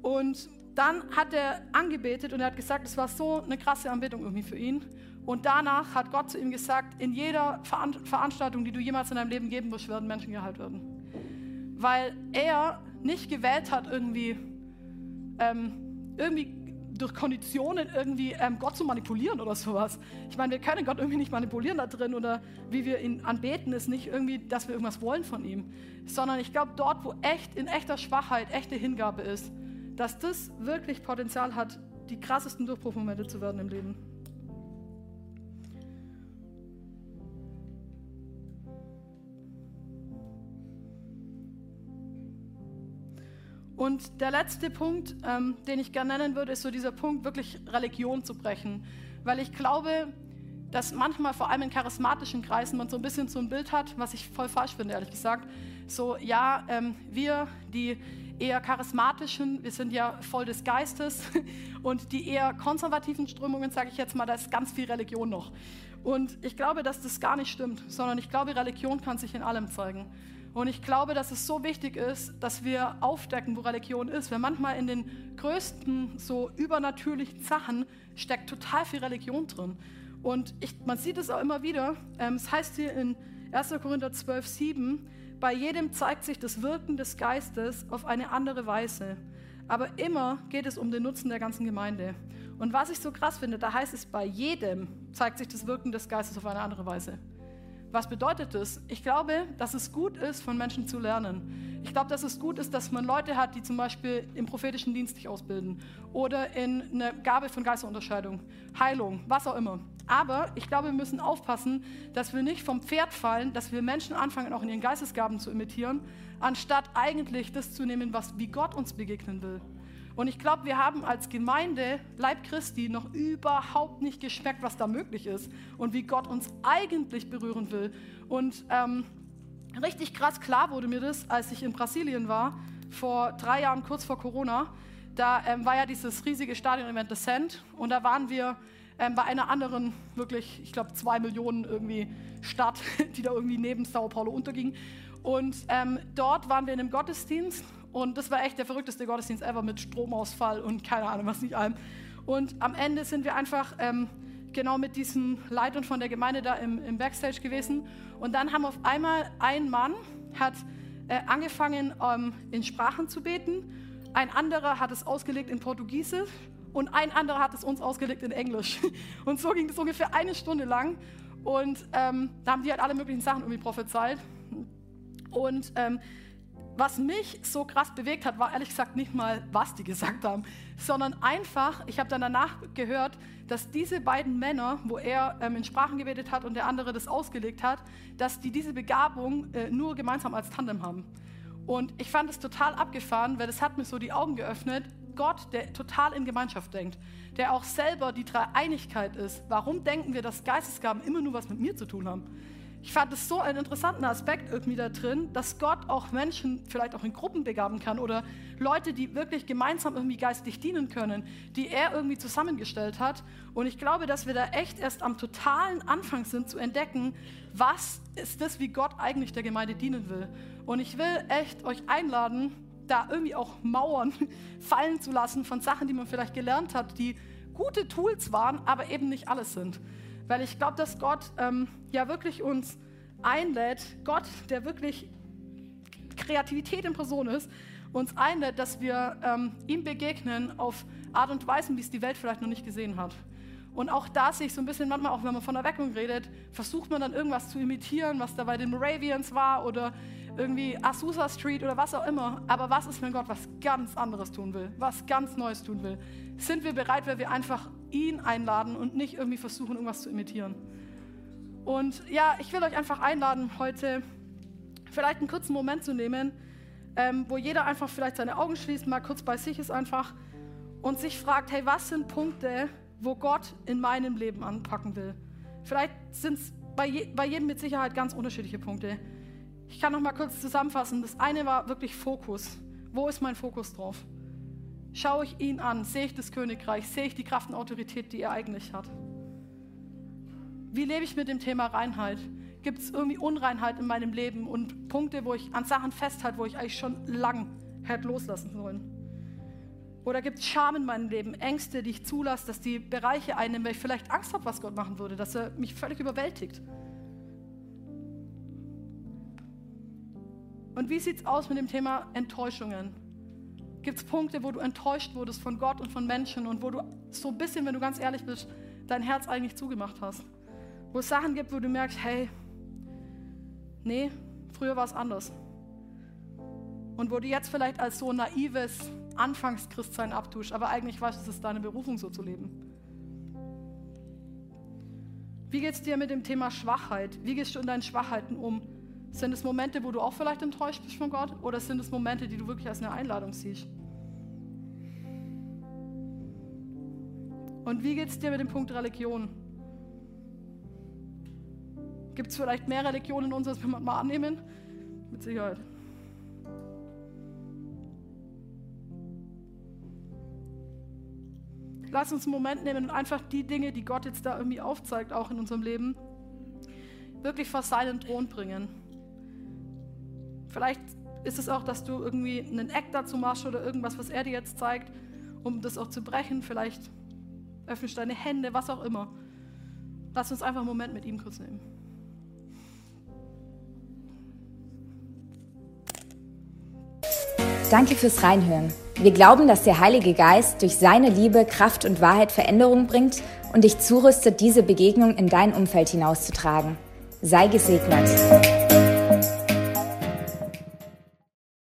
Und dann hat er angebetet und er hat gesagt, es war so eine krasse Anbetung irgendwie für ihn. Und danach hat Gott zu ihm gesagt, in jeder Veranstaltung, die du jemals in deinem Leben geben wirst, werden Menschen geheilt werden. Weil er nicht gewählt hat, irgendwie, ähm, irgendwie durch Konditionen irgendwie ähm, Gott zu manipulieren oder sowas. Ich meine, wir können Gott irgendwie nicht manipulieren da drin oder wie wir ihn anbeten, ist nicht irgendwie, dass wir irgendwas wollen von ihm, sondern ich glaube, dort, wo echt in echter Schwachheit, echte Hingabe ist, dass das wirklich Potenzial hat, die krassesten Durchbruchmomente zu werden im Leben. Und der letzte Punkt, ähm, den ich gerne nennen würde, ist so dieser Punkt, wirklich Religion zu brechen. Weil ich glaube, dass manchmal vor allem in charismatischen Kreisen man so ein bisschen so ein Bild hat, was ich voll falsch finde, ehrlich gesagt. So, ja, ähm, wir, die eher charismatischen, wir sind ja voll des Geistes [LAUGHS] und die eher konservativen Strömungen, sage ich jetzt mal, da ist ganz viel Religion noch. Und ich glaube, dass das gar nicht stimmt, sondern ich glaube, Religion kann sich in allem zeigen. Und ich glaube, dass es so wichtig ist, dass wir aufdecken, wo Religion ist. Weil manchmal in den größten, so übernatürlichen Sachen steckt total viel Religion drin. Und ich, man sieht es auch immer wieder. Ähm, es heißt hier in 1. Korinther 12, 7, bei jedem zeigt sich das Wirken des Geistes auf eine andere Weise. Aber immer geht es um den Nutzen der ganzen Gemeinde. Und was ich so krass finde, da heißt es, bei jedem zeigt sich das Wirken des Geistes auf eine andere Weise. Was bedeutet das? Ich glaube, dass es gut ist, von Menschen zu lernen. Ich glaube, dass es gut ist, dass man Leute hat, die zum Beispiel im prophetischen Dienst sich ausbilden oder in eine Gabe von Geisterunterscheidung, Heilung, was auch immer. Aber ich glaube, wir müssen aufpassen, dass wir nicht vom Pferd fallen, dass wir Menschen anfangen, auch in ihren Geistesgaben zu imitieren, anstatt eigentlich das zu nehmen, was, wie Gott uns begegnen will. Und ich glaube, wir haben als Gemeinde Leib Christi noch überhaupt nicht geschmeckt, was da möglich ist und wie Gott uns eigentlich berühren will. Und ähm, richtig krass klar wurde mir das, als ich in Brasilien war, vor drei Jahren, kurz vor Corona. Da ähm, war ja dieses riesige Stadion-Event Sand und da waren wir ähm, bei einer anderen, wirklich, ich glaube, zwei Millionen irgendwie Stadt, [LAUGHS] die da irgendwie neben Sao Paulo unterging. Und ähm, dort waren wir in einem Gottesdienst und das war echt der verrückteste Gottesdienst ever mit Stromausfall und keine Ahnung, was nicht allem. Und am Ende sind wir einfach ähm, genau mit diesen Leitern von der Gemeinde da im, im, Backstage gewesen. Und dann haben auf einmal ein Mann hat äh, angefangen ähm, in Sprachen zu beten, ein anderer hat es ausgelegt in Portugiesisch und ein anderer hat es uns ausgelegt in Englisch. [LAUGHS] Und so ging es ungefähr eine Stunde lang. Und ähm, da haben die halt alle möglichen Sachen irgendwie prophezeit. Und ähm, was mich so krass bewegt hat, war ehrlich gesagt nicht mal, was die gesagt haben, sondern einfach, ich habe dann danach gehört, dass diese beiden Männer, wo er ähm, in Sprachen gebetet hat und der andere das ausgelegt hat, dass die diese Begabung äh, nur gemeinsam als Tandem haben. Und ich fand es total abgefahren, weil es hat mir so die Augen geöffnet, Gott, der total in Gemeinschaft denkt, der auch selber die Dreieinigkeit ist, warum denken wir, dass Geistesgaben immer nur was mit mir zu tun haben? Ich fand es so einen interessanten Aspekt irgendwie da drin, dass Gott auch Menschen vielleicht auch in Gruppen begaben kann oder Leute, die wirklich gemeinsam irgendwie geistlich dienen können, die er irgendwie zusammengestellt hat. Und ich glaube, dass wir da echt erst am totalen Anfang sind zu entdecken, was ist das, wie Gott eigentlich der Gemeinde dienen will. Und ich will echt euch einladen, da irgendwie auch Mauern [LAUGHS] fallen zu lassen von Sachen, die man vielleicht gelernt hat, die gute Tools waren, aber eben nicht alles sind. Weil ich glaube, dass Gott ähm, ja wirklich uns einlädt, Gott, der wirklich Kreativität in Person ist, uns einlädt, dass wir ähm, ihm begegnen auf Art und Weise, wie es die Welt vielleicht noch nicht gesehen hat. Und auch da sehe ich so ein bisschen manchmal, auch wenn man von Erweckung redet, versucht man dann irgendwas zu imitieren, was da bei den Moravians war oder irgendwie Azusa Street oder was auch immer. Aber was ist, wenn Gott was ganz anderes tun will, was ganz Neues tun will? Sind wir bereit, weil wir einfach ihn einladen und nicht irgendwie versuchen, irgendwas zu imitieren? Und ja, ich will euch einfach einladen, heute vielleicht einen kurzen Moment zu nehmen, ähm, wo jeder einfach vielleicht seine Augen schließt, mal kurz bei sich ist einfach und sich fragt, hey, was sind Punkte, wo Gott in meinem Leben anpacken will? Vielleicht sind es bei, je, bei jedem mit Sicherheit ganz unterschiedliche Punkte. Ich kann noch mal kurz zusammenfassen. Das eine war wirklich Fokus. Wo ist mein Fokus drauf? Schaue ich ihn an? Sehe ich das Königreich? Sehe ich die Kraft und Autorität, die er eigentlich hat? Wie lebe ich mit dem Thema Reinheit? Gibt es irgendwie Unreinheit in meinem Leben und Punkte, wo ich an Sachen festhalte, wo ich eigentlich schon lang hätte loslassen sollen? Oder gibt es Scham in meinem Leben, Ängste, die ich zulasse, dass die Bereiche einnehmen, weil ich vielleicht Angst habe, was Gott machen würde, dass er mich völlig überwältigt? Und wie sieht es aus mit dem Thema Enttäuschungen? Gibt es Punkte, wo du enttäuscht wurdest von Gott und von Menschen und wo du so ein bisschen, wenn du ganz ehrlich bist, dein Herz eigentlich zugemacht hast? Wo es Sachen gibt, wo du merkst, hey, nee, früher war es anders. Und wo du jetzt vielleicht als so naives Anfangschristsein abtust, aber eigentlich weißt du, es ist deine Berufung, so zu leben. Wie geht es dir mit dem Thema Schwachheit? Wie gehst du in deinen Schwachheiten um? Sind es Momente, wo du auch vielleicht enttäuscht bist von Gott? Oder sind es Momente, die du wirklich als eine Einladung siehst? Und wie geht es dir mit dem Punkt Religion? Gibt es vielleicht mehr Religionen in uns, als wir mal annehmen? Mit Sicherheit. Lass uns einen Moment nehmen und einfach die Dinge, die Gott jetzt da irgendwie aufzeigt, auch in unserem Leben, wirklich vor seinen Thron bringen. Vielleicht ist es auch, dass du irgendwie einen Eck dazu machst oder irgendwas, was er dir jetzt zeigt, um das auch zu brechen. Vielleicht öffnest deine Hände, was auch immer. Lass uns einfach einen Moment mit ihm kurz nehmen. Danke fürs Reinhören. Wir glauben, dass der Heilige Geist durch seine Liebe, Kraft und Wahrheit Veränderung bringt und dich zurüstet, diese Begegnung in dein Umfeld hinauszutragen. Sei gesegnet.